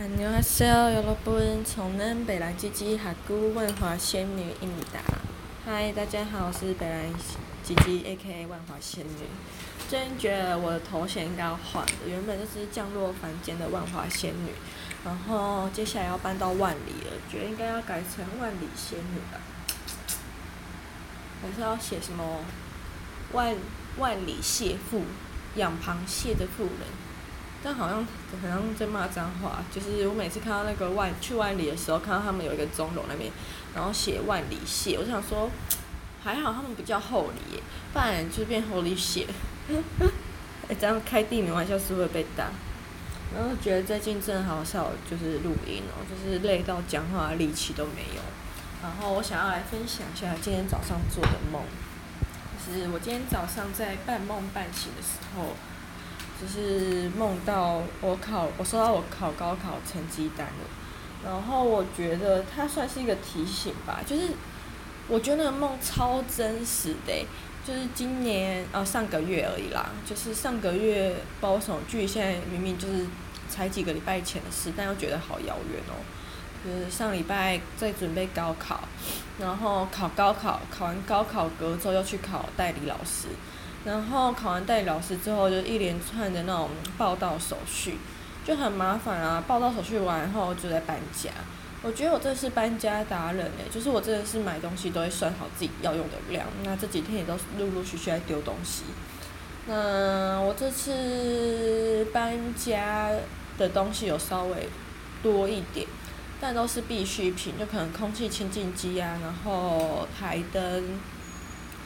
안녕하세요，여러분，从南北来吉吉哈姑万华仙女伊米达。嗨，大家好，我是北来吉吉 A.K.A 万华仙女。最近觉得我的头衔应该要换了，原本就是降落凡间的万华仙女，然后接下来要搬到万里了，觉得应该要改成万里仙女吧。还是要写什么万万里蟹妇，养螃蟹的妇人。 但好像好像在骂脏话，就是我每次看到那个万去万里的时候，看到他们有一个钟楼那边，然后写万里蟹，我想说，还好他们不叫厚里耶，不然就变厚里蟹。哎，这样开地名玩笑是会被打。然后觉得最近真的好少就是录音哦，就是累到讲话力气都没有。然后我想要来分享一下今天早上做的梦，就是我今天早上在半梦半醒的时候。就是梦到我考，我收到我考高考成绩单了，然后我觉得它算是一个提醒吧，就是我觉得那个梦超真实的，就是今年啊上个月而已啦，就是上个月包什么距现在明明就是才几个礼拜前的事，但又觉得好遥远哦。就是上礼拜在准备高考，然后考高考，考完高考隔周又去考代理老师。然后考完代理老师之后，就一连串的那种报到手续，就很麻烦啊。报到手续完后，就在搬家。我觉得我这是搬家达人诶，就是我真的是买东西都会算好自己要用的量。那这几天也都陆陆续续在丢东西。那我这次搬家的东西有稍微多一点，但都是必需品，就可能空气清净机啊，然后台灯。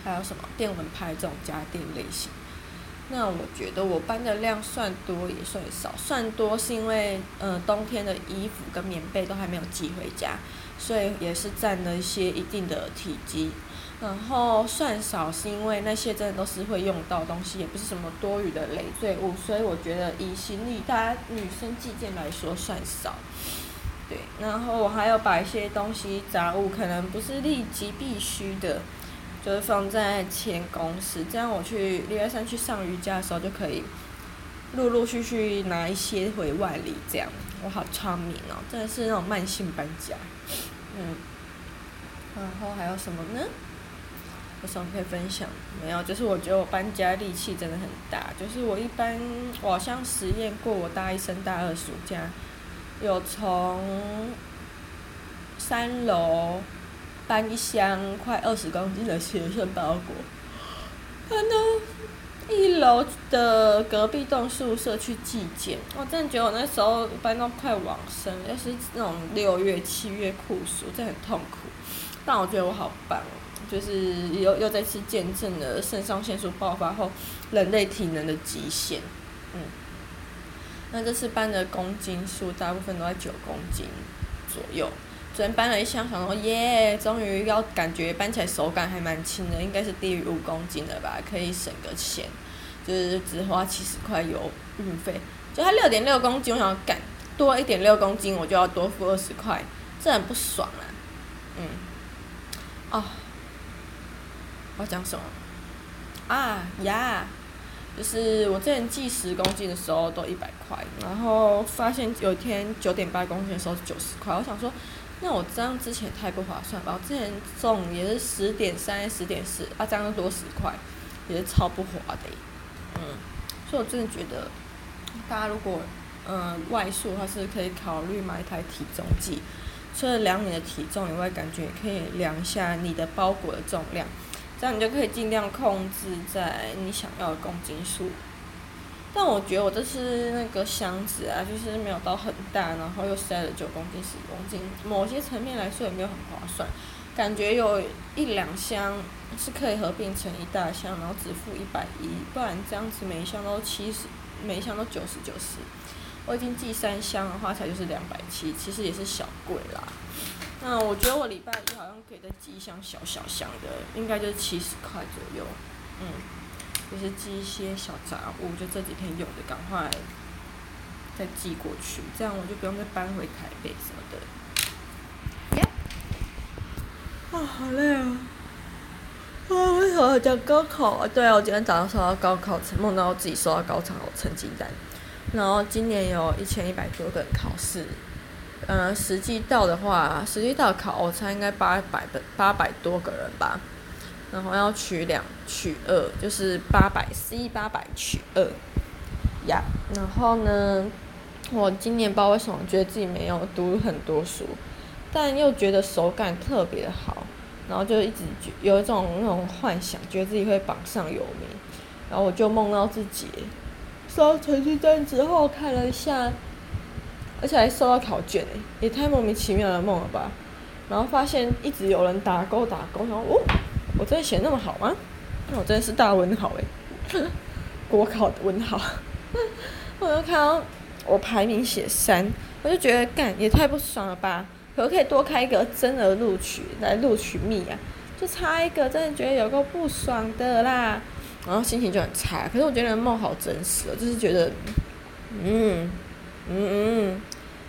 还有什么电蚊拍这种家电类型？那我觉得我搬的量算多也算少，算多是因为呃冬天的衣服跟棉被都还没有寄回家，所以也是占了一些一定的体积。然后算少是因为那些真的都是会用到东西，也不是什么多余的累赘物，所以我觉得以行李大家女生寄件来说算少。对，然后我还有把一些东西杂物，可能不是立即必须的。就是放在前公司，这样我去礼拜三去上瑜伽的时候就可以陆陆续续拿一些回外里，这样我好聪明哦，真的是那种慢性搬家，嗯，然后还有什么呢？有什么可以分享？没有，就是我觉得我搬家力气真的很大，就是我一般我好像实验过，我大一升大二暑假有从三楼。搬一箱快二十公斤的学生包裹，搬到一楼的隔壁栋宿舍去寄件。我真的觉得我那时候搬到快往生，要是那种六月、七月酷暑，真的很痛苦。但我觉得我好棒，就是又又再次见证了肾上腺素爆发后人类体能的极限。嗯，那这次搬的公斤数大部分都在九公斤左右。昨天搬了一箱，想说耶，终于要感觉搬起来手感还蛮轻的，应该是低于五公斤的吧，可以省个钱，就是只花七十块邮运费。就它六点六公斤，我想要赶多一点六公斤，我就要多付二十块，这很不爽啊。嗯，哦，我讲什么？啊呀，就是我之前寄十公斤的时候都一百块，然后发现有一天九点八公斤的时候九十块，我想说。那我这样之前太不划算吧？我之前中也是十点三、十点四，啊，这样多十块，也是超不划的。嗯，所以我真的觉得，大家如果嗯、呃、外宿的话，是可以考虑买一台体重计，除了量你的体重以外，感觉也可以量一下你的包裹的重量，这样你就可以尽量控制在你想要的公斤数。但我觉得我这次那个箱子啊，就是没有到很大，然后又塞了九公斤、十公斤，某些层面来说也没有很划算。感觉有一两箱是可以合并成一大箱，然后只付一百一，不然这样子每一箱都七十，每一箱都九十九十。我已经寄三箱的话，才就是两百七，其实也是小贵啦。那我觉得我礼拜一好像可以再寄一箱小小箱的，应该就是七十块左右，嗯。就是寄一些小杂物，就这几天用的，赶快再寄过去，这样我就不用再搬回台北什么的。耶！啊，好累啊！啊，为什么讲高考啊？对啊，我今天早上收到高考成，梦到我自己收到高考成绩单。然后今年有一千一百多个人考试，嗯、呃，实际到的话，实际到考我猜应该八百的八百多个人吧。然后要取两取二，就是八百 C 八百取二呀。然后呢，我今年不知道为什么觉得自己没有读很多书，但又觉得手感特别的好，然后就一直有一种那种幻想，觉得自己会榜上有名。然后我就梦到自己。收到成绩单之后看了一下，而且还收到考卷诶，也太莫名其妙的梦了吧！然后发现一直有人打勾打勾，然后哦，我真的写那么好吗？那我真的是大文豪诶，国考的文豪。我就看到我排名写三，我就觉得干也太不爽了吧！可不可以多开一个真的录取来录取密啊？就差一个，真的觉得有够不爽的啦！然后心情就很差，可是我觉得梦好真实哦，就是觉得，嗯，嗯嗯，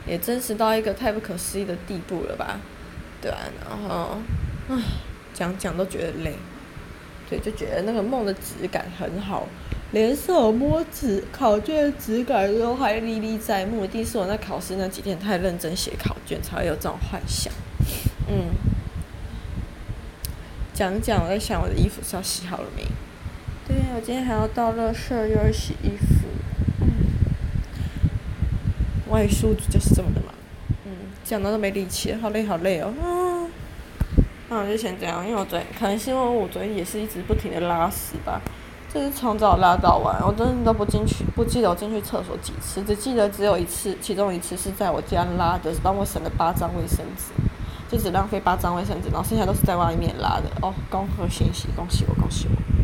也真实到一个太不可思议的地步了吧，对啊，然后，唉，讲讲都觉得累，对，就觉得那个梦的质感很好，连手摸纸考卷的质感都还历历在目，一定是我那考试那几天太认真写考卷，才会有这种幻想，嗯，讲讲我在想我的衣服是要洗好了没？对呀，我今天还要倒垃圾，又要洗衣服。嗯，外宿就是这么的嘛。嗯，讲到都没力气，好累好累哦。嗯，那我就先这样，因为我昨可能是因为我昨天也是一直不停的拉屎吧，就是从早拉到晚，我真的都不进去，不记得我进去厕所几次，只记得只有一次，其中一次是在我家拉的，帮我省了八张卫生纸，就只浪费八张卫生纸，然后剩下都是在外面拉的。哦，恭贺新喜，恭喜我，恭喜我。